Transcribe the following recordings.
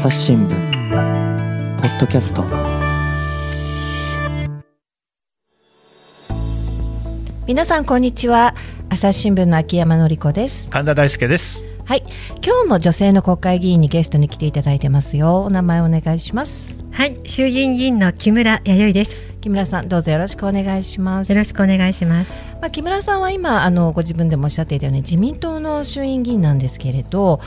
朝日新聞ポッドキャスト。皆さんこんにちは。朝日新聞の秋山紀子です。神田大輔です。はい。今日も女性の国会議員にゲストに来ていただいてますよ。お名前お願いします。はい。衆議院議員の木村弥生です。木村さんどうぞよろしくお願いします。よろしくお願いします。まあ、木村さんは今あのご自分でもおっしゃっていたように自民党の衆院議員なんですけれど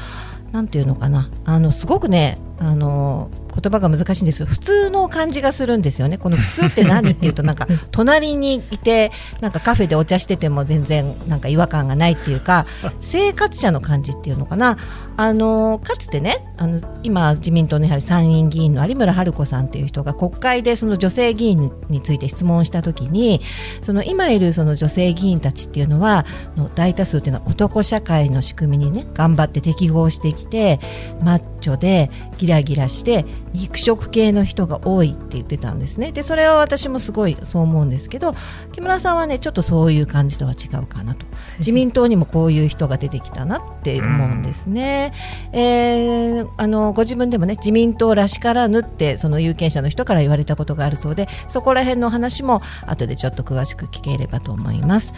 なんていうのかな。あのすごくねあの言葉が難しいんです。普通の感じがするんですよね。この普通って何っていうとなんか 隣にいてなんかカフェでお茶してても全然なんか違和感がないっていうか生活者の感じっていうのかな。あのかつてねあの今自民党のやはり参院議員の有村春子さんという人が国会でその女性議員について質問した時にその今いるその女性議員たちっていうのはの大多数っていうのは男社会の仕組みにね頑張って適合してきてマッチョでギラギラして肉食系の人が多いって言ってたんですね。でそれは私もすごいそう思うんですけど木村さんはねちょっとそういう感じとは違うかなと。自民党にもこういう人が出てきたなって思うんですね、えー、あのご自分でもね自民党らしからぬってその有権者の人から言われたことがあるそうでそこら辺の話も後でちょっと詳しく聞ければと思います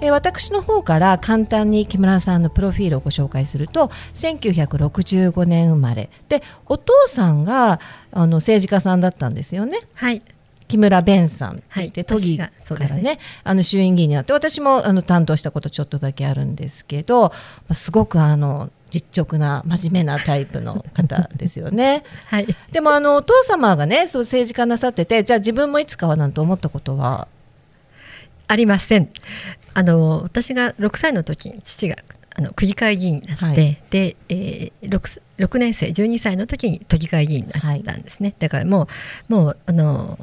え私の方から簡単に木村さんのプロフィールをご紹介すると1965年生まれ。でお父さんがあの政治家さんだったんですよね。はい。木村弁さんはい。で都議からね。ね。あの衆院議員になって私もあの担当したことちょっとだけあるんですけど、まあすごくあの実直な真面目なタイプの方ですよね。はい。でもあのお父様がねそう政治家なさっててじゃあ自分もいつかはなんて思ったことは？ありませんあの私が6歳の時に父があの区議会議員になって、はい。で、えー、6, 6年生12歳の時に都議会議員になったんですね、だからもうもうあの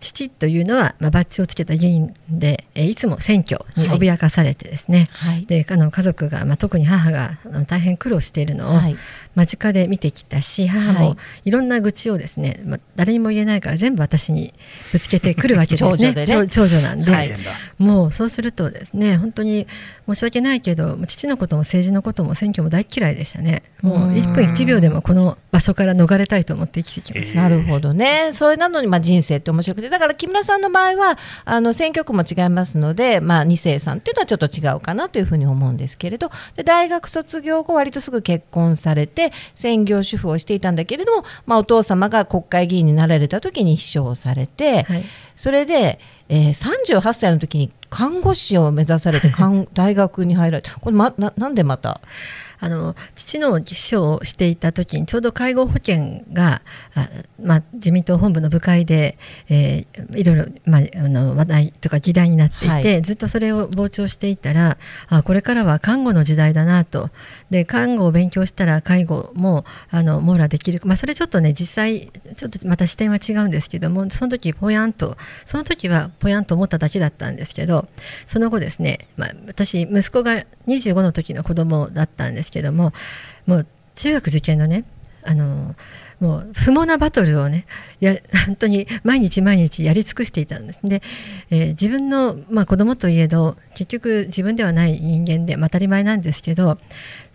父というのは、まあ、バッジをつけた議員で、えーいつも選挙に脅かされてですね、はい。であの家族が、まあ、特に母があの大変苦労しているのをはい間近で見てきたし母はい。もいろんな愚痴をですね、まあ、誰にも言えないから全部私にぶつけてくるわけですね。長女でね。長長女なんで、はい。もうそうするとですね本当に申し訳ないけど父のことも政治のことも選挙も大嫌いでしたね。もう1分1秒でもこの場所から逃れたいと思って生きてきました。なるほどね、それなのにまあ人生って面白くて、だから木村さんの場合は、あの選挙区も違いますので、まあ、2世さんっていうのはちょっと違うかなというふうに思うんですけれど、で大学卒業後、割とすぐ結婚されて、専業主婦をしていたんだけれども、まあ、お父様が国会議員になられた時に秘書をされて、はい。それで、えー、38歳の時に看護師を目指されて、看 大学に入られて、これ、ま、ななんでまた、あの父の秘書をしていた時にちょうど介護保険があ、まあ、自民党本部の部会で、えーいろいろ、まあ、あの話題とか議題になっていて、はい。ずっとそれを傍聴していたらあこれからは看護の時代だなと。で看護を勉強したら介護もあの網羅できる、まあ、それちょっとね実際ちょっとまた視点は違うんですけどもその時ぽやんとその時はぽやんと思っただけだったんですけどその後ですね、まあ、私息子が25の時の子供だったんですですけどももう中学受験のねあのもう不毛なバトルをねや 本当に毎日毎日やり尽くしていたんです。で、えー自分の、まあ、子供といえど結局自分ではない人間で、当たり前なんですけど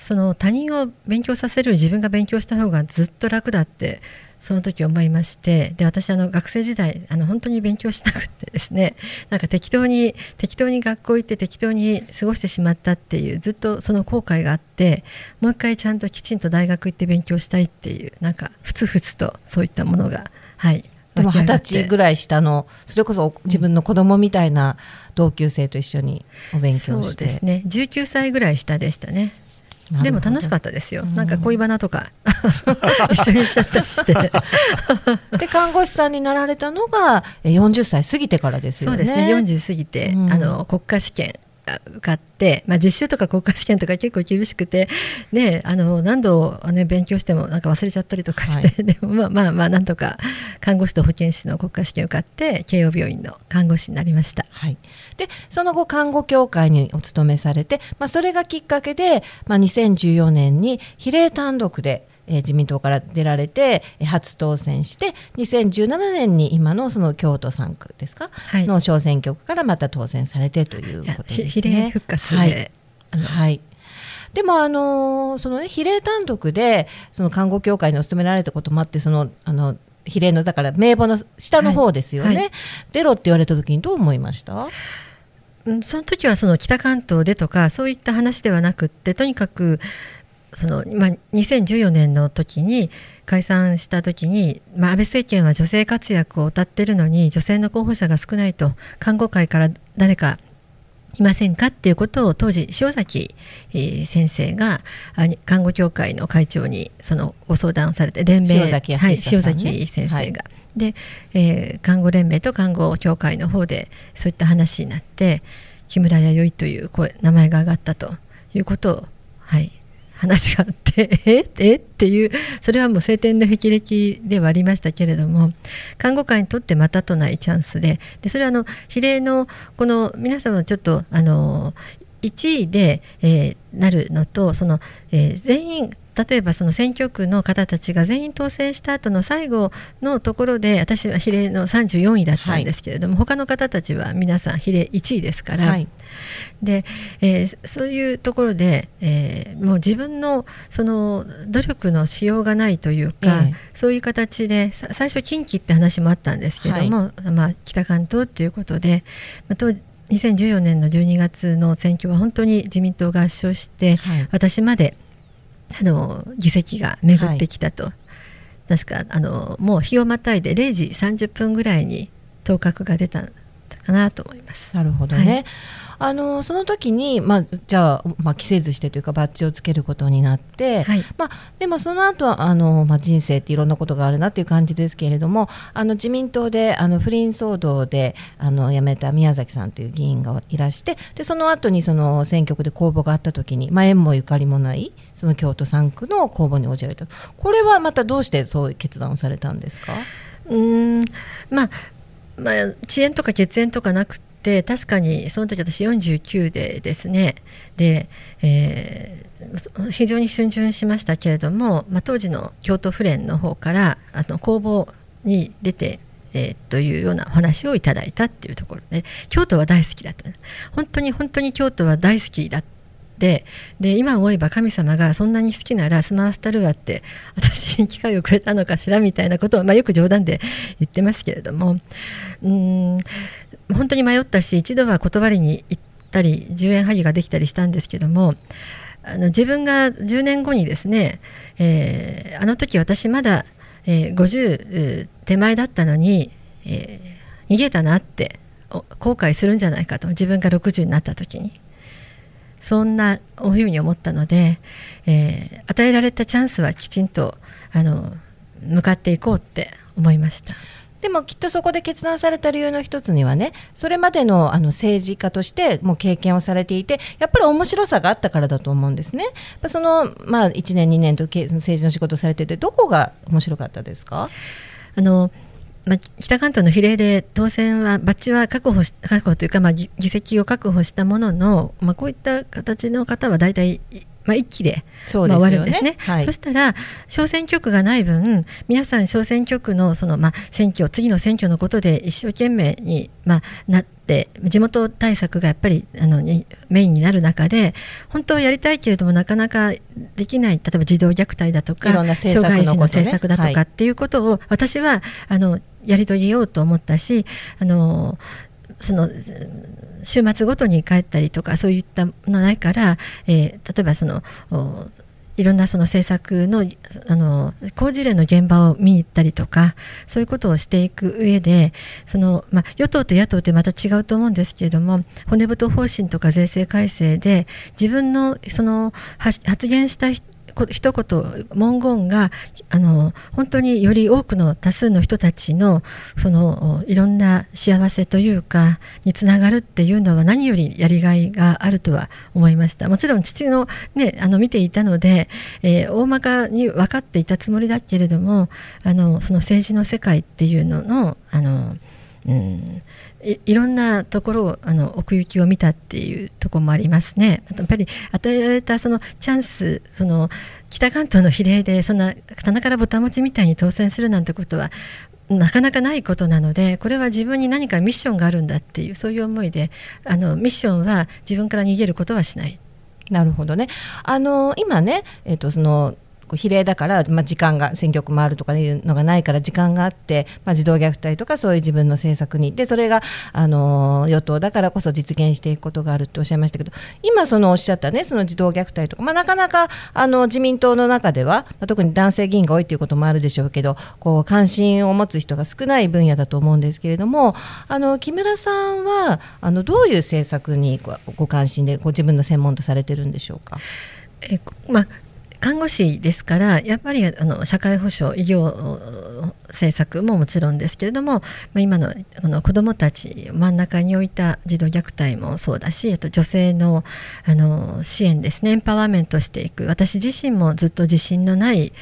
その他人を勉強させる自分が勉強した方がずっと楽だってその時思いましてで私あの学生時代あの本当に勉強しなくてですね なんか適当に適当に学校行って適当に過ごしてしまったっていうずっとその後悔があってもう一回ちゃんときちんと大学行って勉強したいっていうなんかふつふつとそういったものがはいでも二十歳ぐらい下のそれこそ自分の子供みたいな同級生と一緒にお勉強そうしてですね。19歳ぐらい下でしたねでも楽しかったですよ、うん。なんか恋バナとか 一緒にしちゃったりして。で看護師さんになられたのがえ40歳過ぎてからですよね。そうですね。40過ぎて、うん。あの国家試験が受かって、まあ、実習とか国家試験とか結構厳しくて、ね、あの何度、ね、勉強してもなんか忘れちゃったりとかして、でもまあまあまあなんとか看護師と保健師の国家試験受かって慶応病院の看護師になりました。はい、でその後看護協会にお勤めされて、まあ、それがきっかけで、まあ、2014年に比例単独で、えー自民党から出られてえー初当選して2017年に今のその京都3区ですか、はい。の小選挙区からまた当選されてということですね。ひ比例復活で、はい。はい。でもあのそのね比例単独でその看護協会にお勤められたこともあってそのあの比例のだから名簿の下の方ですよね、はい。はい、ゼロって言われた時にどう思いました？その時はその北関東でとかそういった話ではなくってとにかくその、まあ、2014年の時に解散した時に、まあ、安倍政権は女性活躍を謳ってるのに女性の候補者が少ないと看護会から誰かいませんかっていうことを当時塩崎先生が看護協会の会長にそのご相談をされて連盟塩崎、ね、はい、塩崎先生が。はいで、えー、看護連盟と看護協会の方でそういった話になって木村弥生という声名前が挙がったということを、はい、話があってえ？え？っていうそれはもう晴天の霹靂ではありましたけれども看護官にとってまたとないチャンスででそれはあの比例のこの皆様ちょっとあの1位で、えー、なるのとその、えー、全員例えばその選挙区の方たちが全員当選した後の最後のところで私は比例の34位だったんですけれども、はい、他の方たちは皆さん比例1位ですから、はい、でえー、そういうところで、えー、もう自分のその努力のしようがないというか、えー、そういう形で最初近畿って話もあったんですけども、はい、まあ、北関東ということで、まあ、2014年の12月の選挙は本当に自民党が圧勝して、私まであの議席が巡ってきたと、はい、確かあのもう日をまたいで0時30分ぐらいに当確が出たかなと思います。なるほどね、はい。あのその時に、まあ、じゃあ、まあ、着せずしてというかバッジをつけることになって、はい、まあ、でもその後はあの、まあ人生っていろんなことがあるなっていう感じですけれどもあの自民党であの不倫騒動であの辞めた宮崎さんという議員がいらしてでその後にその選挙区で公募があった時に、まあ、縁もゆかりもないその京都3区の公募に応じられた。これはまたどうしてそういう決断をされたんですか？うん。まあまあ、遅延とか血縁とかなくで確かにその時私49でですね。で、えー、非常に逡巡しましたけれども、まあ、当時の京都府連の方からあの公募に出てえー、というようなお話をいただいたっていうところで京都は大好きだった。本当に本当に京都は大好きだってで今思えば神様がそんなに好きならスマースタルワって私に機会をくれたのかしらみたいなことを、まあ、よく冗談で言ってますけれどもうん本当に迷ったし一度は断りに行ったり10円萩ができたりしたんですけどもあの自分が10年後にですね、えー、あの時私まだ、えー、50手前だったのに、えー、逃げたなって後悔するんじゃないかと自分が60になった時に。そんなふうに思ったので、えー、与えられたチャンスはきちんとあの向かっていこうって思いました。でもきっとそこで決断された理由の一つにはねそれまでのあの政治家としてもう経験をされていてやっぱり面白さがあったからだと思うんですね。その、まあ、1年2年と政治の仕事をされててどこが面白かったですか？あのまあ、北関東の比例で当選は、バッジは確保し確保というか、まあ、議席を確保したものの、まあ、こういった形の方は大体まあ、一気で終わるんですね。はい、そしたら小選挙区がない分皆さん小選挙区のその、まあ、選挙次の選挙のことで一生懸命に、まあ、なって地元対策がやっぱりあのメインになる中で本当はやりたいけれどもなかなかできない例えば児童虐待だとか、障害児の政策だとかっていうことを、私はあのやり遂げようと思ったしあのその週末ごとに帰ったりとかそういったのないから、えー、例えばそのいろんなその政策のあの工事例の現場を見に行ったりとかそういうことをしていく上でその、まあ、与党と野党ってまた違うと思うんですけれども骨太方針とか税制改正で自分のその発言した人一言文言があの本当により多くの多数の人たちのそのいろんな幸せというかにつながるっていうのは何よりやりがいがあるとは思いました。もちろん父の,、ね、あの見ていたので、えー、大まかに分かっていたつもりだけれどもあのその政治の世界っていうののあの、うんいいろんなところをあの奥行きを見たっていうとこもありますね。やっぱり与えられたそのチャンスその北関東の比例でそんな棚からぼたもちみたいに当選するなんてことはなかなかないことなのでこれは自分に何かミッションがあるんだっていうそういう思いであのミッションは自分から逃げることはしないなるほどね。あの今ね、えっ、とそのこう比例だから、まあ、時間が選挙区回るとかいうのがないから時間があって、まあ、児童虐待とかそういう自分の政策にでそれがあの与党だからこそ実現していくことがあるっておっしゃいましたけど今そのおっしゃったねその児童虐待とか、まあ、なかなかあの自民党の中では、まあ、特に男性議員が多いということもあるでしょうけどこう関心を持つ人が少ない分野だと思うんですけれどもあの木村さんはあのどういう政策にご関心でご自分の専門とされてるんでしょうか？えまあ看護師ですからやっぱりあの社会保障医療政策ももちろんですけれども、まあ、今のこの子どもたち真ん中に置いた児童虐待もそうだしあと女性のあの支援ですね。エンパワーメントしていく。私自身もずっと自信のない、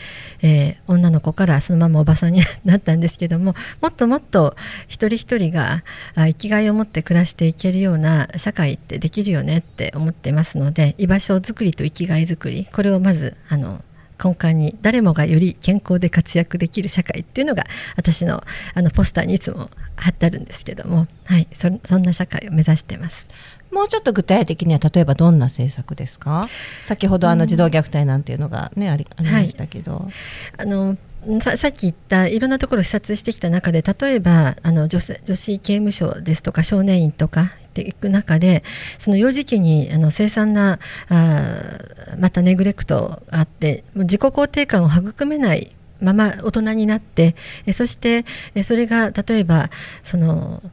えー、女の子からそのままおばさんになったんですけどももっともっと一人一人が生きがいを持って暮らしていけるような社会ってできるよねって思ってますので居場所づくりと生きがいづくりこれをまずあの根幹に誰もがより健康で活躍できる社会っていうのが私のあのポスターにいつも貼ってあるんですけども、はい、そそんな社会を目指してます。もうちょっと具体的には例えばどんな政策ですか？先ほどあの児童虐待なんていうのがね、うん、ありありましたけど。はい、あのささっき言ったいろんなところを視察してきた中で例えばあの女女子刑務所ですとか少年院とかっていく中でその幼児期にあの凄惨なあまたネグレクトがあって自己肯定感を育めないまま大人になってえそしてえそれが例えばその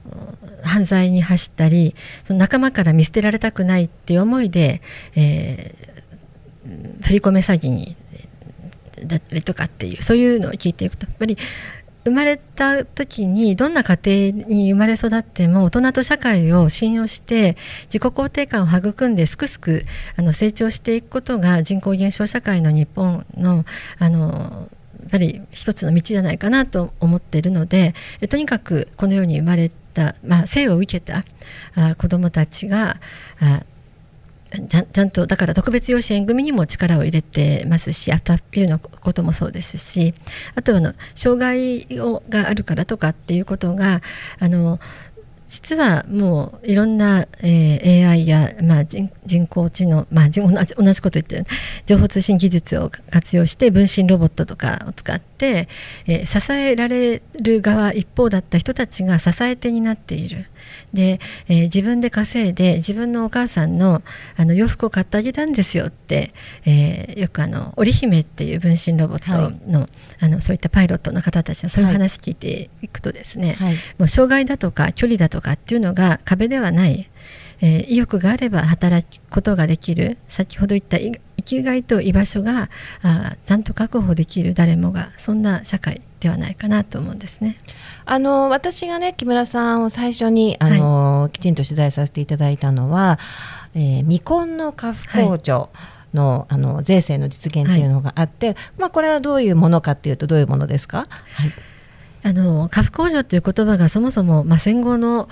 犯罪に走ったりその仲間から見捨てられたくないっていう思いで、えー、振り込め詐欺にだったりとかっていうそういうのを聞いていくとやっぱり生まれた時にどんな家庭に生まれ育っても大人と社会を信用して自己肯定感を育んです。くすくあの成長していくことが人口減少社会の日本のあのやっぱり一つの道じゃないかなと思っているのでとにかくこのように生まれた、まあ、生を受けたあ子どもたちがあちゃちゃんとだから特別養子縁組にも力を入れてますしアフターピルのこともそうですしあとはの障害をがあるからとかっていうことがあの実はもういろんな、えー、AI や、まあ、人人工知能、まあ、同じ同じこと言ってる情報通信技術を活用して分身ロボットとかを使って、えー、支えられる側一方だった人たちが支え手になっている。で、えー、自分で稼いで自分のお母さんのあの洋服を買ってあげたんですよって、えー、よくあの織姫っていう分身ロボットのはい、あのそういったパイロットの方たちのそういう話聞いていくとですね、はい、もう障害だとか距離だとかっていうのが壁ではない。えー、意欲があれば働くことができる。先ほど言った生きがいと居場所があちゃんと確保できる。誰もがそんな社会ではないかなと思うんですね。あの私がね木村さんを最初にあの、はい、きちんと取材させていただいたのは、えー、未婚の家父控除、のはい、あの税制の実現っていうのがあって、はい、まあ、これはどういうものかっていうとどういうものですか、はい、あの家父控除という言葉がそもそも、まあ、戦後の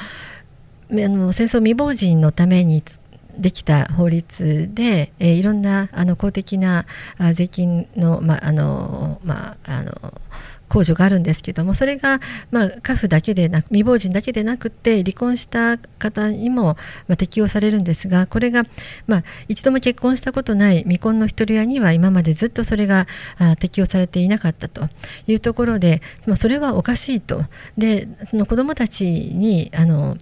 あの戦争未亡人のためにできた法律で、えー、いろんなあの公的な税金の,、まあのまあ、あの控除があるんですけどもそれが、まあ、家父だけでなく未亡人だけでなくて離婚した方にも、まあ、適用されるんですがこれが、まあ、一度も結婚したことない未婚の一人親には今までずっとそれがあ適用されていなかったというところで、まあ、それはおかしいと。でその子どもたちにあの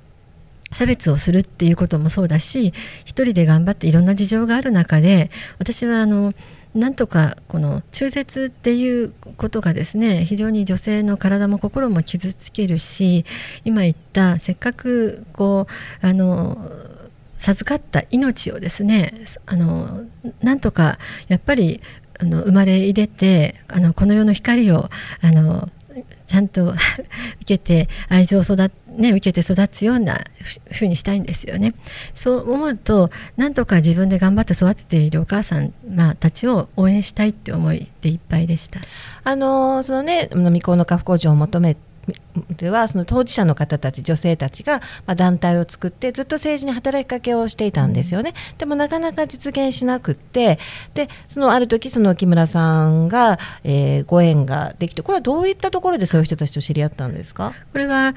差別をするっていうこともそうだし一人で頑張っていろんな事情がある中で私はあのなんとかこの中絶っていうことがですね非常に女性の体も心も傷つけるし今言ったせっかくこうあの授かった命をですねあのなんとかやっぱりあの生まれ入れてあのこの世の光をあのちゃんと受けて愛情を育 ね、受けて育つようなふうにしたいんですよね。そう思うとなんとか自分で頑張って育てているお母さん、まあ、たちを応援したいって思いでいっぱいでした。あのそのね未婚の家父工場を求めではその当事者の方たち女性たちが、ま、団体を作ってずっと政治に働きかけをしていたんですよね、でもなかなか実現しなくってでそのある時その木村さんが、えー、ご縁ができてこれはどういったところでそういう人たちと知り合ったんですか？これは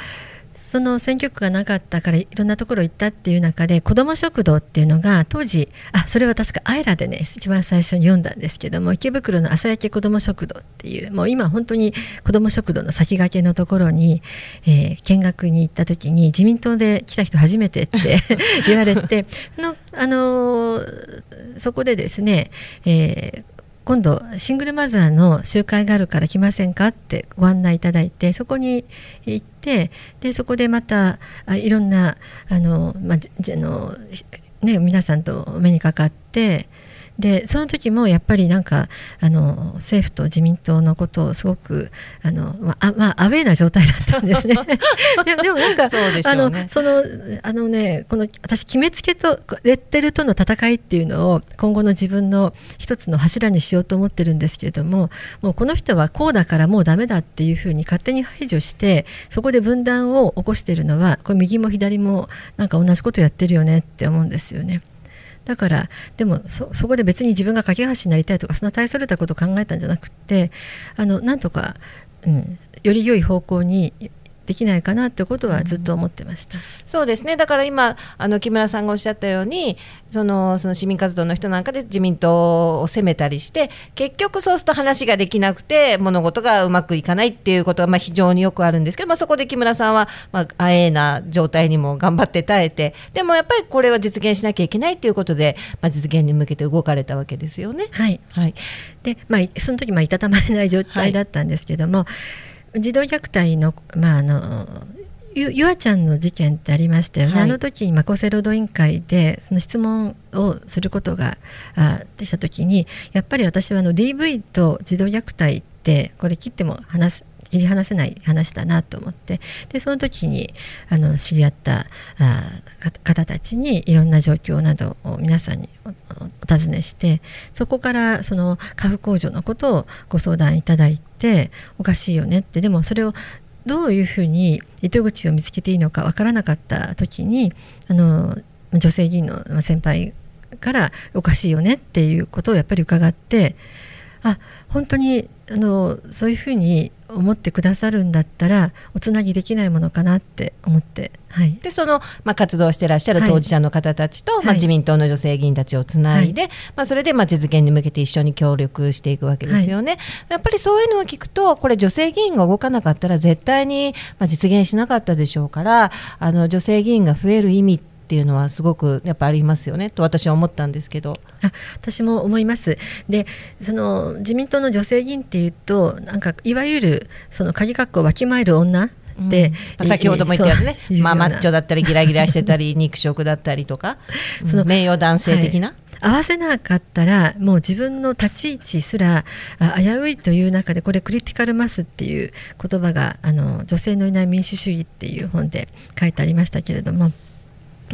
その選挙区がなかったからいろんなところ行ったっていう中で子ども食堂っていうのが当時あそれは確かアイラでね一番最初に読んだんですけども池袋の朝焼け子ども食堂っていうもう今本当に子ども食堂の先駆けのところに、えー、見学に行った時に自民党で来た人初めてって 言われてその、あのー、そこでですね、えー今度シングルマザーの集会があるから来ませんかってご案内いただいてそこに行ってでそこでまたいろんなあの、まあ、あのね、皆さんと目にかかってでその時もやっぱりなんかあの政府と自民党のことをすごくあの、まあまあ、アウェーな状態だったんですね。ででもなんか、ね、あのそのあのねこの私決めつけとレッテルとの戦いっていうのを今後の自分の一つの柱にしようと思ってるんですけれどももうこの人はこうだからもうダメだっていうふうに勝手に排除してそこで分断を起こしてるのはこれ右も左もなんか同じことやってるよねって思うんですよね。だからでもそこで別に自分が架け橋になりたいとかそんな大それたことを考えたんじゃなくてあのなんとか、うん、より良い方向にできないかなってことはずっと思ってました、うん、そうですね。だから今あの木村さんがおっしゃったようにそのその市民活動の人なんかで自民党を責めたりして結局そうすると話ができなくて物事がうまくいかないっていうことはまあ非常によくあるんですけど、まあ、そこで木村さんはまああえな状態にも頑張って耐えてでもやっぱりこれは実現しなきゃいけないということで、まあ、実現に向けて動かれたわけですよね。はい、はい、でまあ、その時まあいたたまれない状態だったんですけども、はい児童虐待の,、まあ、あのゆゆあちゃんの事件ってありましたよね、はい、あの時に厚生労働委員会でその質問をすることがあできた時にやっぱり私はあの DV と児童虐待ってこれ切っても話す切り離せない話だなと思って。でその時にあの知り合ったあ方たちにいろんな状況などを皆さんにお尋ねしてそこからその家父控除のことをご相談いただいておかしいよねって。でもそれをどういうふうに糸口を見つけていいのかわからなかった時にあの女性議員の先輩からおかしいよねっていうことをやっぱり伺ってあ本当にあのそういうふうに思ってくださるんだったらおつなぎできないものかなって思って、はい、でその、まあ、活動してらっしゃる当事者の方たちと、はい、まあ、自民党の女性議員たちをつないで、はい、まあ、それでまあ実現に向けて一緒に協力していくわけですよね。やっぱりそういうのを聞くとこれ女性議員が動かなかったら絶対に、まあ、実現しなかったでしょうからあの女性議員が増える意味ってっていうのはすごくやっぱありますよねと私は思ったんですけど。あ私も思います。でその自民党の女性議員っていうとなんかいわゆるその鍵括弧わきまえる女で、うん、先ほども言ったよね、まあ、マッチョだったりギラギラしてたり 肉食だったりとかその名誉男性的な、はい。合わせなかったらもう自分の立ち位置すら危ういという中でこれクリティカルマスっていう言葉があの女性のいない民主主義っていう本で書いてありましたけれども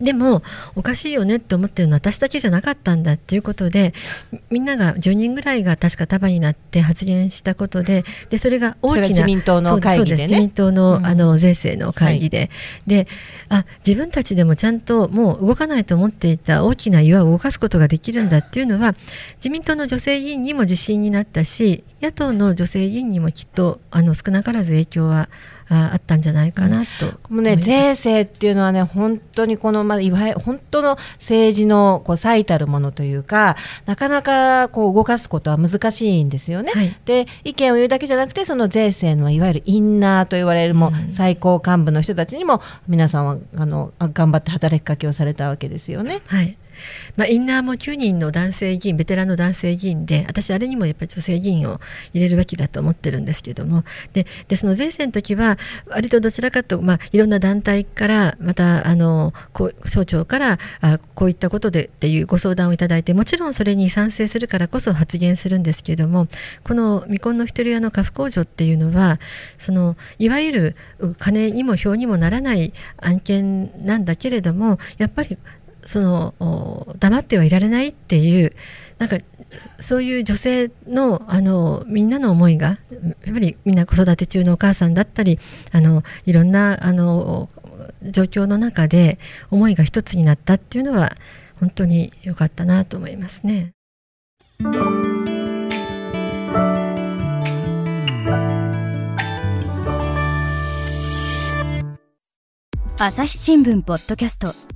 でもおかしいよねって思ってるのは私だけじゃなかったんだっていうことでみんなが10人ぐらいが確か束になって発言したことででそれが大きな自民党の会議で、ね、自民党のうん、あの税制の会議で、はい、であ自分たちでもちゃんともう動かないと思っていた大きな岩を動かすことができるんだっていうのは自民党の女性議員にも自信になったし野党の女性議員にもきっとあの少なからず影響はああったんじゃないかなと、うん、もうね税制っていうのはね本当にこの、まあ、いわゆる本当の政治のこう最たるものというかなかなかこう動かすことは難しいんですよね。はい、で意見を言うだけじゃなくてその税制のいわゆるインナーと言われるも最高幹部の人たちにも皆さんはあの頑張って働きかけをされたわけですよね。はいまあ、インナーも9人の男性議員ベテランの男性議員で私あれにもやっぱり女性議員を入れるべきだと思ってるんですけども。ででその税制の時は割とどちらかと、まあ、いろんな団体からまたあの省庁からあこういったことでっていうご相談をいただいてもちろんそれに賛成するからこそ発言するんですけどもこの未婚の一人親の家父控除っていうのはそのいわゆる金にも票にもならない案件なんだけれどもやっぱりその黙ってはいられないっていうなんかそういう女性のあのみんなの思いがやっぱりみんな子育て中のお母さんだったりあのいろんなあの状況の中で思いが一つになったっていうのは本当に良かったなと思いますね。朝日新聞ポッドキャスト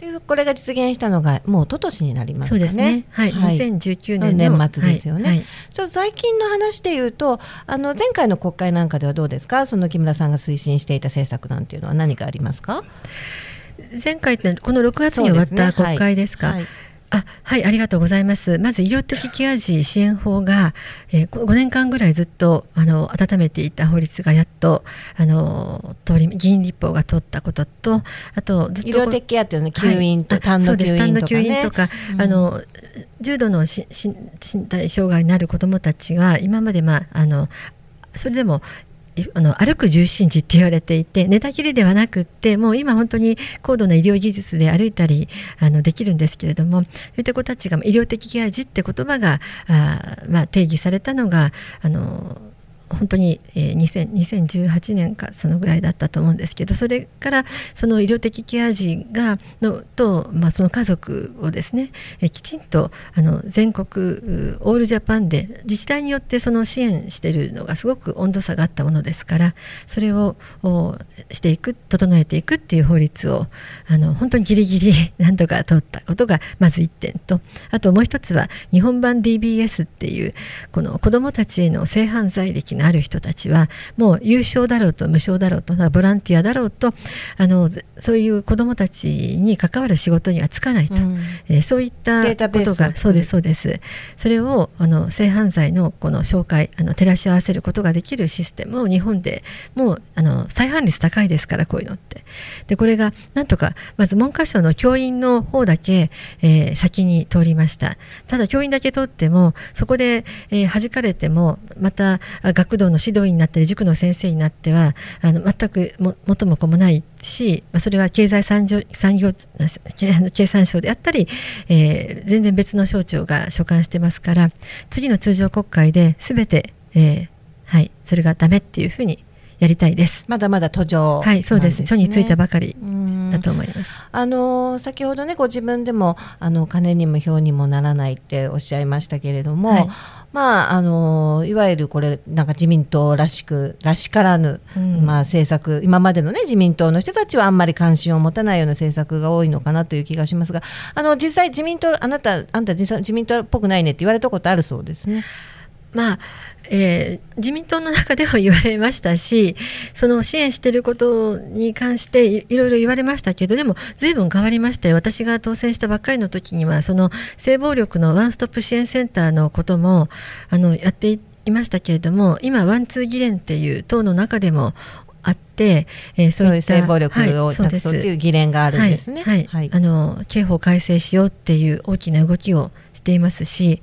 でこれが実現したのがもう一昨年になりますかね。そうですね。はい。はい。2019年の年末ですよね。はい。最近の話で言うとあの前回の国会なんかではどうですか？その木村さんが推進していた政策なんていうのは何かありますか？前回ってこの6月に終わった国会ですか？はいあはい、ありがとうございます。まず医療的ケア児支援法が、えー、5年間ぐらいずっとあの温めていた法律がやっとあの通り議員立法が通ったことと、あとずっと医療的ケアっていうのは吸引と、はい単の吸引とか、ね、そうです単の吸引とか、うん。あの重度の身体障害になる子どもたちは今まで、まあ、あのそれでもいあの歩く重心時って言われていて寝たきりではなくってもう今本当に高度な医療技術で歩いたりあのできるんですけれどもそういった子たちが医療的ケア児って言葉があ、まあ、定義されたのがあの本当に、えー、2018年かそのぐらいだったと思うんですけどそれからその医療的ケア児がのと、まあ、その家族をですね、えーきちんとあの全国オールジャパンで自治体によってその支援しているのがすごく温度差があったものですからそれをしていく整えていくっていう法律をあの本当にギリギリなんとか通ったことがまず1点とあともう一つは日本版 DBS っていうこの子どもたちへの性犯罪歴のある人たちはもう有償だろうと無償だろうとボランティアだろうとあのそういう子どもたちに関わる仕事にはつかないと、うん。えーそういったことがそうですそうです。それをあの性犯罪のこの紹介あの照らし合わせることができるシステムを日本でもうあの再犯率高いですからこういうのってでこれがなんとかまず文科省の教員の方だけ、えー先に通りました。ただ教員だけ通ってもそこで、えー弾かれてもまた学童の指導員になったり塾の先生になってはあの全くも元も子もないし、ま、それは経済産業産業 経産省であったり、えー全然別の省庁が所管してますから次の通常国会で全て、えーはい、それがダメっていうふうにやりたいです。まだまだ途上はい、そうです。書についたばかりうんだと思います。あの先ほどねご自分でもあの金にも表にもならないっておっしゃいましたけれども、はいまああのいわゆるこれなんか自民党らしくらしからぬ、うんまあ政策今までのね自民党の人たちはあんまり関心を持たないような政策が多いのかなという気がしますが、あの実際自民党あなたあんた実際自民党っぽくないねって言われたことあるそうですね。まあえー自民党の中でも言われましたしその支援していることに関していいろいろ言われましたけどでも随分変わりまして私が当選したばっかりの時にはその性暴力のワンストップ支援センターのこともあのやっていいましたけれども今ワンツー議連っていう党の中でもあって、えーそういう性暴力はいをなくそうっていう議連があるんですね。はい。はい。あの刑法改正しようっていう大きな動きをしていますし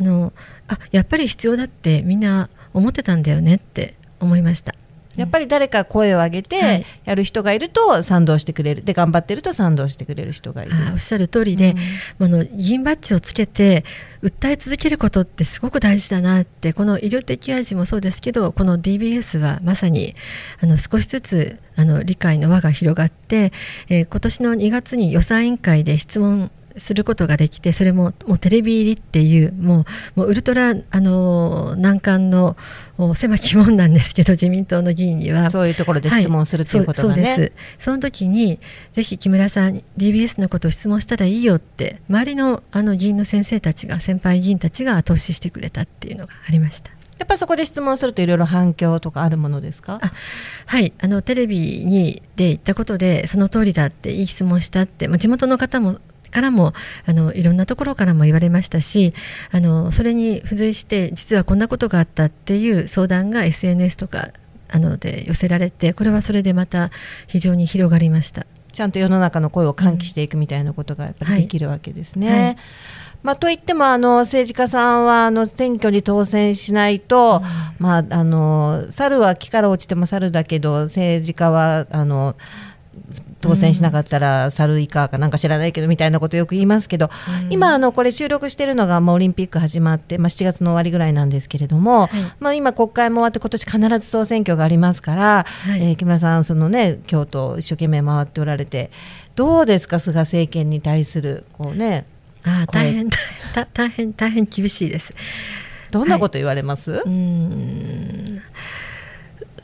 あのあやっぱり必要だってみんな思ってたんだよねって思いました。やっぱり誰か声を上げはていやる人がいると賛同してくれるで頑張ってると賛同してくれる人がいる。あおっしゃる通りで、あの議員バッジをつけて訴え続けることってすごく大事だなってこの医療的ケア児もそうですけどこの DBS はまさにあの少しずつあの理解の輪が広がって、えー今年の2月に予算委員会で質問することができてそれももうテレビ入りっていうもうもうウルトラあの難関のお狭き門なんですけど自民党の議員には。そういうところで質問するということがね。はいそうです。その時にぜひ木村さんに DBS のことを質問したらいいよって周りのあの議員の先生たちが先輩議員たちが投資してくれたっていうのがありました。やっぱそこで質問するといろいろ反響とかあるものですか？あはい。あのテレビにで言ったことでその通りだっていい質問したって、まあ、地元の方もからもあのいろんなところからも言われましたしあのそれに付随して実はこんなことがあったっていう相談が SNS とかあので寄せられてこれはそれでまた非常に広がりました。ちゃんと世の中の声を喚起していくみたいなことがやっぱりできるわけですね。はいまあ、といってもあの政治家さんはあの選挙に当選しないと、まあ、あの猿は木から落ちても猿だけど政治家はあの当選しなかったら猿以下かなんか知らないけどみたいなことよく言いますけど、うん。今あのこれ収録してるのがもうオリンピック始まって、まあ、7月の終わりぐらいなんですけれども、はい。まあ、今国会も終わって今年必ず総選挙がありますから、はい。えー木村さんそのね京都一生懸命回っておられてどうですか菅政権に対するこうねあ大変大変大変厳しいです。どんなこと言われます、うーん。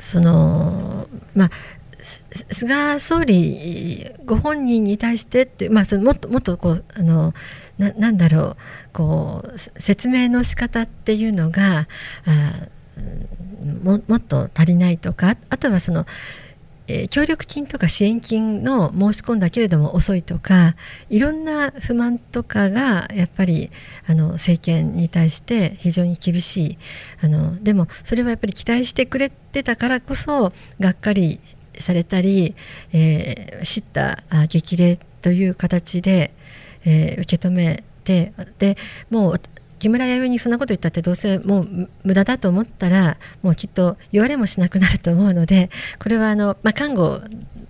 そのまあす菅総理ご本人に対してって、まあ、そのもっともっとこうあのななんだろうこう説明の仕方っていうのがあももっと足りないとかあとはそのえー協力金とか支援金の申し込んだけれども遅いとかいろんな不満とかがやっぱりあの政権に対して非常に厳しい。あのでもそれはやっぱり期待してくれてたからこそがっかりされたり、えー、知った激励という形で、えー受け止めてでもう木村弥生にそんなこと言ったってどうせもう無駄だと思ったらもうきっと言われもしなくなると思うのでこれはあの、まあ、看護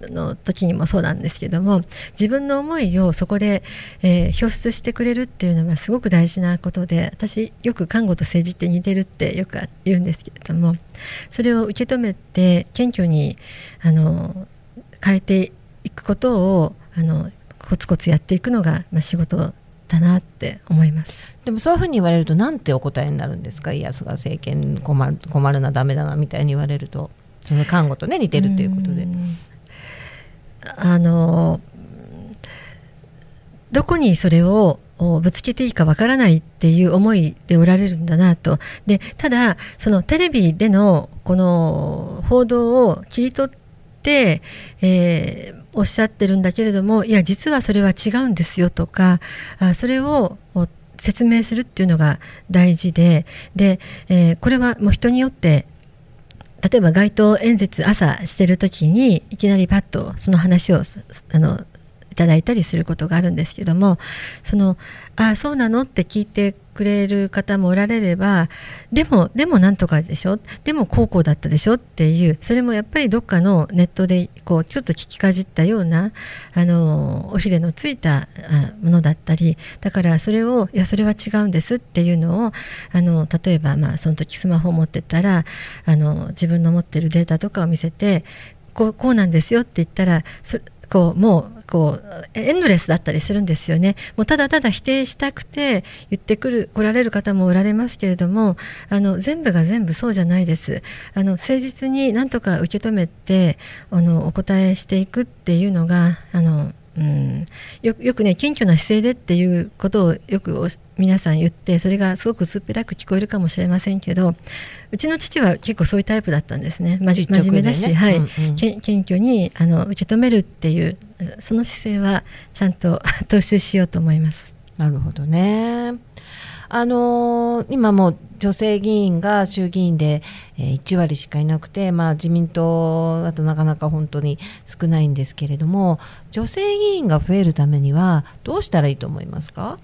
の時にもそうなんですけども自分の思いをそこで、えー表出してくれるっていうのはすごく大事なことで私よく看護と政治って似てるってよく言うんですけれどもそれを受け止めて謙虚にあの変えていくことをあのコツコツやっていくのが、まあ、仕事だなって思います。でもそういうふうに言われるとなんてお答えになるんですか？いや菅政権困る困るなダメだなみたいに言われるとその看護とね似てるっていうことでう。んあのどこにそれをぶつけていいかわからないっていう思いでおられるんだなと。でただそのテレビでのこの報道を切り取って、えーおっしゃってるんだけれどもいや実はそれは違うんですよとかあそれを説明するっていうのが大事で。で、えーこれはもう人によって例えば街頭演説朝してる時にいきなりパッとその話をあのただいたりすることがあるんですけどもそのああそうなの？って聞いてくれる方もおられればでもでもなんとかでしょ？でも高校だったでしょ？っていうそれもやっぱりどっかのネットでこうちょっと聞きかじったようなあのおひれのついたものだったりだからそれをいやそれは違うんですっていうのをあの例えばまあその時スマホを持ってたらあの自分の持ってるデータとかを見せてこうこうなんですよって言ったらそこうもうこうエンドレスだったりするんですよね。もうただただ否定したくて言ってくる来られる方もおられますけれどもあの全部が全部そうじゃないです。あの誠実に何とか受け止めてあのお答えしていくっていうのがあのうん、よよくね謙虚な姿勢でっていうことをよくお皆さん言ってそれがすごく薄っぺらく聞こえるかもしれませんけどうちの父は結構そういうタイプだったんですね、まじ真面目だし、はい。うんうん。け謙虚にあの受け止めるっていうその姿勢はちゃんと 踏襲しようと思います。なるほどね。あのー今も女性議員が衆議院で、1割しかいなくて、まあ、自民党だとなかなか本当に少ないんですけれども女性議員が増えるためにはどうしたらいいと思いますか？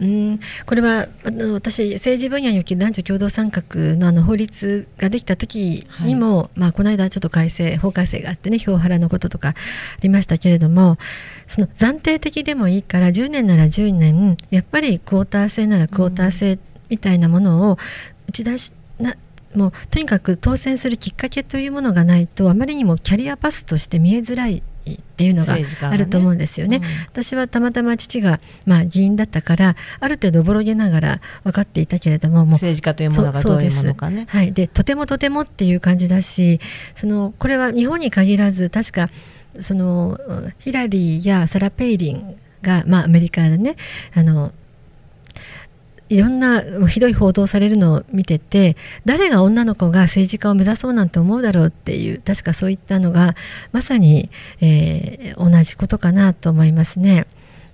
うん。これはあの私政治分野における男女共同参画のあの法律ができた時にも、まあ、この間ちょっと改正法改正があってね票ハラのこととかありましたけれどもその暫定的でもいいから10年なら10年やっぱりクォーター制ならクォーター制みたいなものを打ち出しなもうとにかく当選するきっかけというものがないとあまりにもキャリアパスとして見えづらいっていうのがあると思うんですよね。うん私はたまたま父が、まあ、議員だったからある程度おぼろげながら分かっていたけれどももう政治家というものがどういうものかね。はい、でとてもとてもっていう感じだしそのこれは日本に限らず確かそのうんヒラリーやサラ・ペイリンが、まあ、アメリカでねあのいろんなひどい報道されるのを見てて誰が女の子が政治家を目指そうなんて思うだろうっていう確かそういったのがまさに、えー同じことかなと思いますね。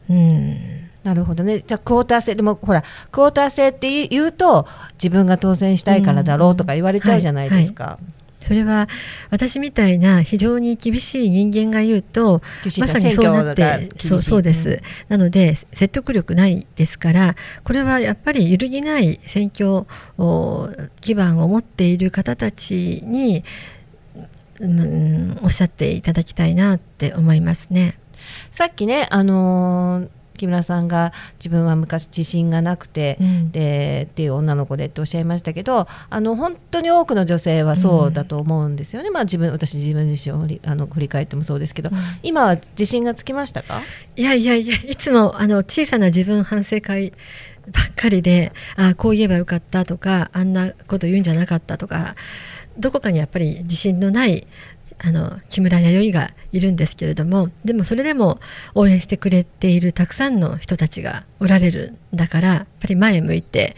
うんなるほどね。じゃあクォーター制でもほらクォーター制って言うと自分が当選したいからだろうとか言われちゃうじゃないですか。それは私みたいな非常に厳しい人間が言うとまさにそうなってそうそうです、なので説得力ないですからこれはやっぱり揺るぎない選挙お基盤を持っている方たちにうん、おっしゃっていただきたいなって思いますね。さっきね、あのー木村さんが自分は昔自信がなくて、うん。でっていう女の子でっておっしゃいましたけどあの本当に多くの女性はそうだと思うんですよね、まあ、自分私自分自身を振りあの振り返ってもそうですけど、うん。今は自信がつきましたか？いやいやいやいつもあの小さな自分反省会ばっかりでああこう言えばよかったとかあんなこと言うんじゃなかったとかどこかにやっぱり自信のないあの木村弥生がいるんですけれどもでもそれでも応援してくれているたくさんの人たちがおられるんだからやっぱり前向いて、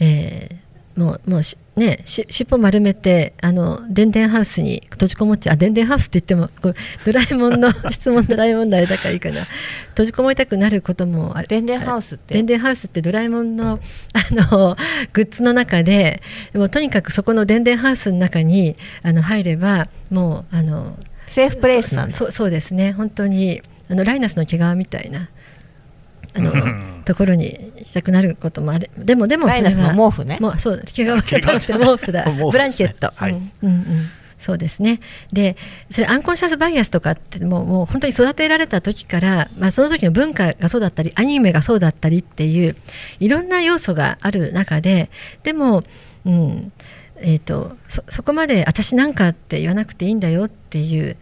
えーもうもうしねし尻尾丸めてあの電電ハウスに閉じこもっちゃあ電電ハウスって言ってもこうドラえもんの 質問ドラえもんのあれだからいいかな。閉じこもりたくなることもある。電電ハウスって？電電ハウスってドラえもんのあのグッズの中ででもとにかくそこの電電ハウスの中にあの入ればもうあのセーフプレイスなんだ。そうそうですね。本当にあのライナスの毛皮みたいなあのところに行きたくなることもある。でもでもそれは毛布ね。もうそう毛皮じゃなくて毛布だブランケット、はい。うんうんうん。そうですね。でそれアンコンシャスバイアスとかってもうもう本当に育てられた時から、まあ、その時の文化がそうだったりアニメがそうだったりっていういろんな要素がある中ででも、うんえー、とそそこまで私なんかって言わなくていいんだよっていう、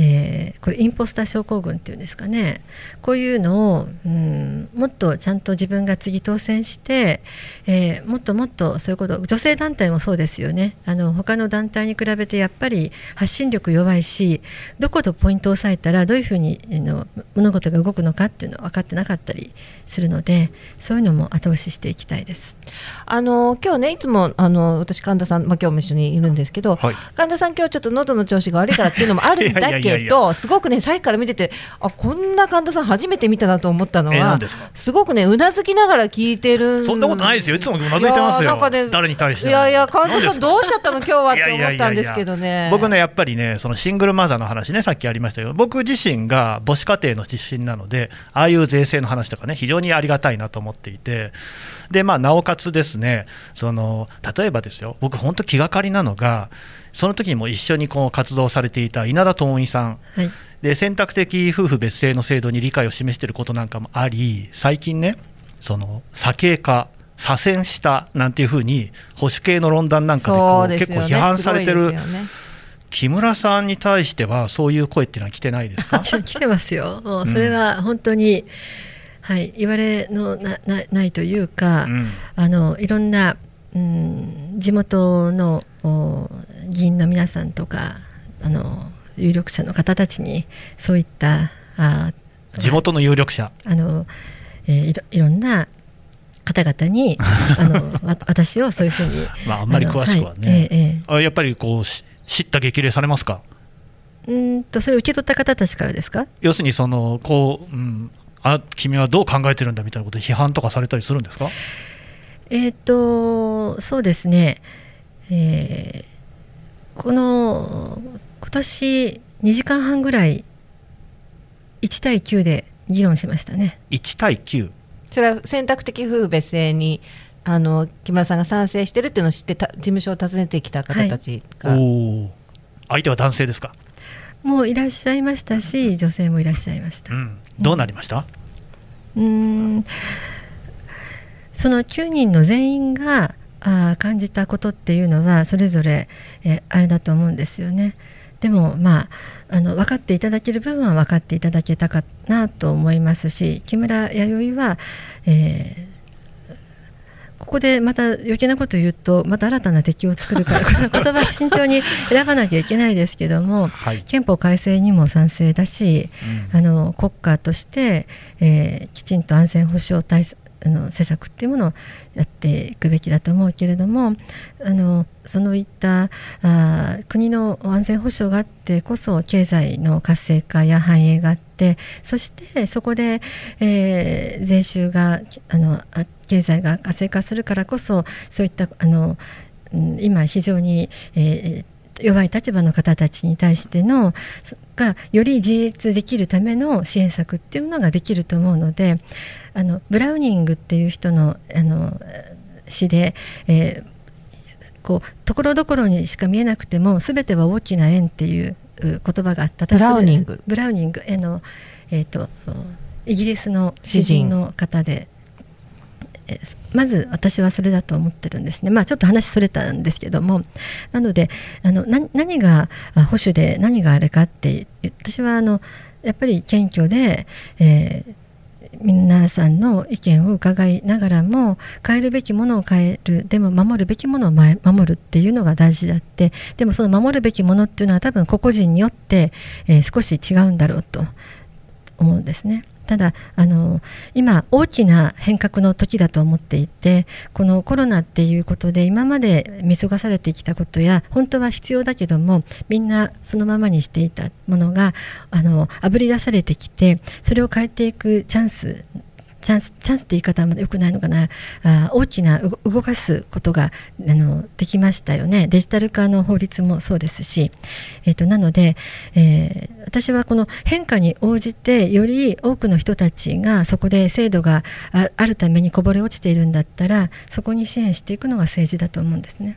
えーこれインポスター症候群っていうんですかね。こういうのを、うん、もっとちゃんと自分が次当選して、えーもっともっとそういうこと女性団体もそうですよね。あの他の団体に比べてやっぱり発信力弱いしどこでポイントを押さえたらどういうふうにあの物事が動くのかっていうのは分かってなかったりするのでそういうのも後押ししていきたいです。あの今日ねいつもあの私神田さん、まあ、今日も一緒にいるんですけど、はい。神田さん今日ちょっと喉の調子が悪いからっていうのもあるんだいやいやいやいけどすごくねさっきから見ててあこんな神田さん初めて見たなと思ったのはすごくねうなずきながら聞いてるそんなことないですよ。いつもうなずいてますよ。誰に対しても。いやいや神田さんどうしちゃったの？今日はって思ったんですけどね。僕ねやっぱりねそのシングルマザーの話ねさっきありましたけど僕自身が母子家庭の出身なのでああいう税制の話とかね非常にありがたいなと思っていて。でまあなおかつですねその例えばですよ。僕本当気がかりなのがその時にも一緒にこう活動されていた稲田朋美さん。はい。で選択的夫婦別姓の制度に理解を示していることなんかもあり最近ねその左傾化左遷したなんていうふうに保守系の論壇なんかでこそうね。結構批判されてるね。木村さんに対してはそういう声っていうのは来てないですか？来てますよ。もうそれは本当に、はい、言われのななないというか、うん。あのいろんな、うん、地元のお議員の皆さんとかあの有力者の方たちにそういったあ地元の有力者。あの、えーいろいろんな方々に あのわ私をそういうふうにまああんまり詳しくはあのいね、えええあやっぱりこうし知った激励されますか？えうーんとそれを受け取った方たちからですか？要するにそのこう、うん、あ君はどう考えてるんだみたいなことで批判とかされたりするんですか？えー、とそうですね、えーこの今年2時間半ぐらい1対9で議論しましたね。1対9それは選択的夫婦別姓にあの木村さんが賛成してるっていうのを知ってた事務所を訪ねてきた方たちが、おお相手は男性ですか、もういらっしゃいましたし女性もいらっしゃいました。うん、どうなりました、うーんその9人の全員があー感じたことっていうのはそれぞれ、えーあれだと思うんですよね。でもまああの分かっていただける部分は分かっていただけたかなと思いますし木村弥生は、えーここでまた余計なことを言うとまた新たな敵を作るからこの言葉慎重に選ばなきゃいけないですけどもはい、憲法改正にも賛成だしうんあの国家として、えーきちんと安全保障対策あの施策っていうものをやっていくべきだと思うけれどもあのそのいったあ国の安全保障があってこそ経済の活性化や繁栄があってそしてそこで、えー税収があのあ経済が活性化するからこそそういったあの今非常に、えー弱い立場の方たちに対してのがより自立できるための支援策っていうものができると思うのであのブラウニングっていう人のあの詩で、えーこうところどころにしか見えなくても全ては大きな円っていう言葉があったブラウニングブラウニングへの、えーとイギリスの詩人の方で。まず私はそれだと思ってるんですね、まあ、ちょっと話それたんですけども。なのであの何が保守で何があれかって私はあのやっぱり謙虚で、えー皆さんの意見を伺いながらも変えるべきものを変えるでも守るべきものを守るっていうのが大事であって。でもその守るべきものっていうのは多分個々人によって、えー、少し違うんだろうと思うんですね。ただあの今大きな変革の時だと思っていてこのコロナっていうことで今まで見過ごされてきたことや本当は必要だけどもみんなそのままにしていたものがあのあぶり出されてきてそれを変えていくチャンスチャンスチャンスって言い方はよくないのかな。あ大きな動かすことがあのできましたよね。デジタル化の法律もそうですし、えーと、なので、えー、私はこの変化に応じてより多くの人たちがそこで制度があるためにこぼれ落ちているんだったらそこに支援していくのが政治だと思うんですね。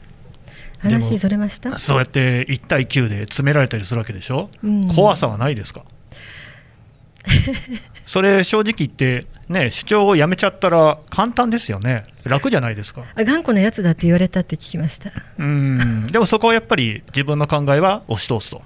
話それました？そうやって1対9で詰められたりするわけでしょ、うん、怖さはないですか？それ正直言ってね主張をやめちゃったら簡単ですよね。楽じゃないですか。頑固なやつだって言われたって聞きました。うん。でもそこはやっぱり自分の考えは押し通すと。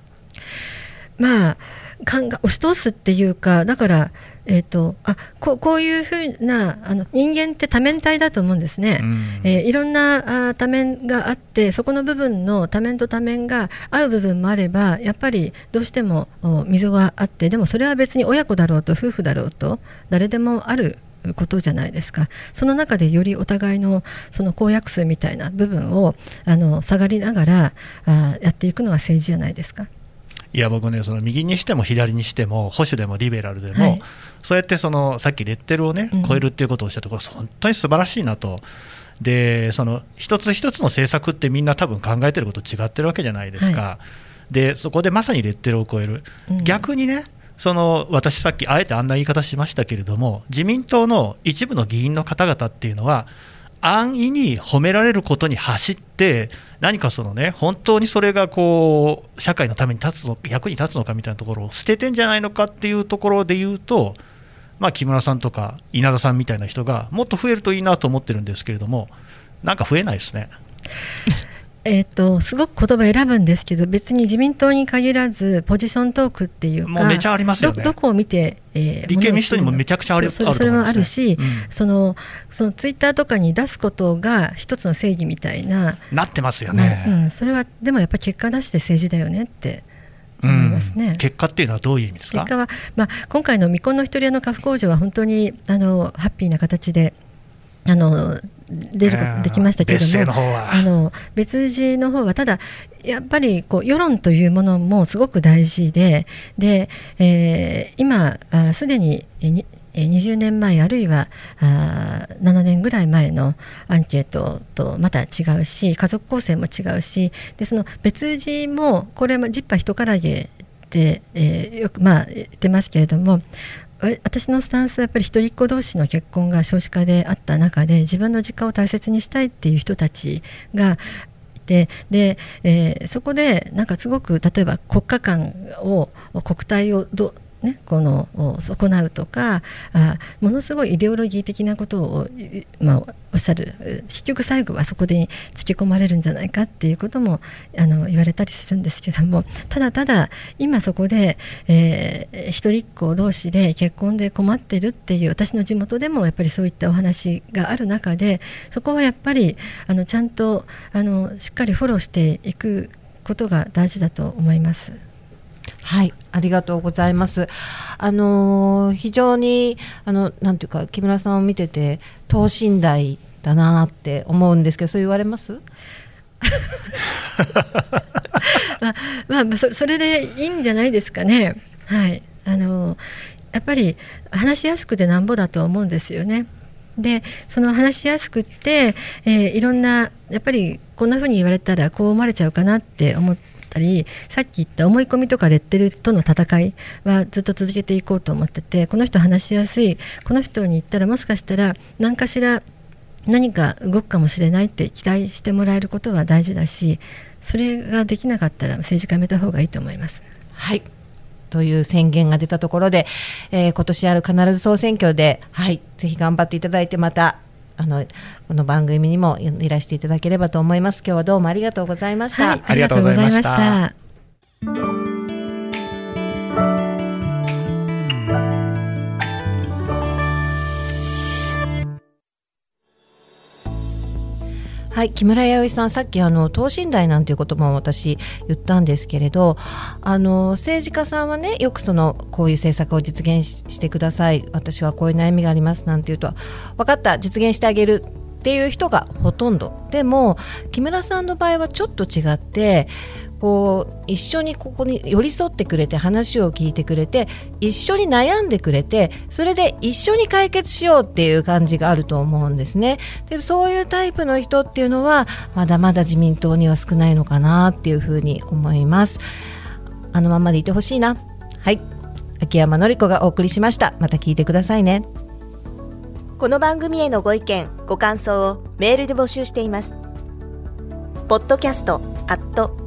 まあ押し通すっていうかだからえーと、あここういうふうなあの人間って多面体だと思うんですね、うん、えー、いろんなあ多面があってそこの部分の多面と多面が合う部分もあればやっぱりどうしても溝があってでもそれは別に親子だろうと夫婦だろうと誰でもあることじゃないですか。その中でよりお互いのその公約数みたいな部分をあの下がりながらあやっていくのが政治じゃないですか。いや僕ね、その右にしても左にしても、保守でもリベラルでも、はい、そうやってそのさっきレッテルをね、超えるっていうことをしたところ、本当に素晴らしいなと。でその一つ一つの政策ってみんな多分考えてること違ってるわけじゃないですか、はい、でそこでまさにレッテルを超える、うん、逆にねその私、さっきあえてあんな言い方しましたけれども自民党の一部の議員の方々っていうのは安易に褒められることに走って何かそのね本当にそれがこう社会のために立つの役に立つのかみたいなところを捨ててんじゃないのかっていうところで言うと、まあ、木村さんとか稲田さんみたいな人がもっと増えるといいなと思ってるんですけれどもなんか増えないですね。えーと、すごく言葉選ぶんですけど別に自民党に限らずポジショントークっていうかもうめちゃありますよね。どこを見て、えー、立憲民主党にもめちゃくちゃあるそれそれはあるし、うん、そのそのツイッターとかに出すことが一つの正義みたいななってますよね、まあ、うん、それはでもやっぱり結果出して政治だよねって思いますね、うん、結果っていうのはどういう意味ですか？結果は、まあ、今回の未婚の一人屋の家父工場は本当にあのハッピーな形であの出ることできましたけれども、あの別氏の方はただやっぱりこう世論というものもすごく大事でで、えー、今すでに20年前あるいはあ7年ぐらい前のアンケートとまた違うし家族構成も違うしでその別氏もこれはジッパ人からげで、えー、よくまあ言ってますけれども私のスタンスはやっぱり一人っ子同士の結婚が少子化であった中で自分の実家を大切にしたいっていう人たちがいてで、えー、そこでなんかすごく例えば国家間を国体をどね、この損なうとかあものすごいイデオロギー的なことを、まあ、おっしゃる結局最後はそこでつけ込まれるんじゃないかっていうこともあの言われたりするんですけどもただただ今そこで、えー、一人っ子同士で結婚で困ってるっていう私の地元でもやっぱりそういったお話がある中でそこはやっぱりあのちゃんとあのしっかりフォローしていくことが大事だと思います。はい、ありがとうございます。あの非常にあのなんていうか木村さんを見てて等身大だなって思うんですけど、そう言われます？まあ、まあ、それでいいんじゃないですかね。はい、あのやっぱり話しやすくてなんぼだと思うんですよね。でその話しやすくって、えー、いろんなやっぱりこんなふうに言われたらこう思われちゃうかなって思ってったりさっき言った思い込みとかレッテルとの戦いはずっと続けていこうと思っててこの人話しやすいこの人に言ったらもしかしたら何かしら何か動くかもしれないって期待してもらえることは大事だしそれができなかったら政治家やめた方がいいと思います。はいという宣言が出たところで、えー、今年ある必ず総選挙で、はい、ぜひ頑張っていただいて、またあのこの番組にもいらしていただければと思います。今日はどうもありがとうございました。はい、ありがとうございました。はい、木村弥生さん、さっきあの等身大なんていう言葉も私言ったんですけれど、あの政治家さんはね、よくそのこういう政策を実現してください、私はこういう悩みがありますなんていうと、分かった、実現してあげるっていう人がほとんど。でも木村さんの場合はちょっと違って、こう一緒にここに寄り添ってくれて話を聞いてくれて一緒に悩んでくれてそれで一緒に解決しようっていう感じがあると思うんですね。でそういうタイプの人っていうのはまだまだ自民党には少ないのかなっていうふうに思います。あのままでいてほしいな。はい。秋山紀子がお送りしました。また聞いてくださいね。この番組へのご意見ご感想をメールで募集しています。ポッドキャストアット